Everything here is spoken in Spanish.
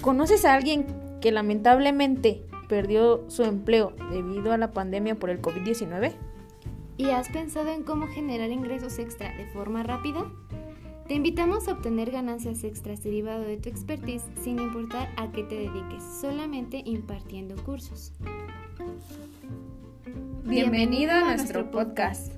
¿Conoces a alguien que lamentablemente perdió su empleo debido a la pandemia por el COVID-19? ¿Y has pensado en cómo generar ingresos extra de forma rápida? Te invitamos a obtener ganancias extras derivado de tu expertise sin importar a qué te dediques, solamente impartiendo cursos. Bienvenido a nuestro podcast.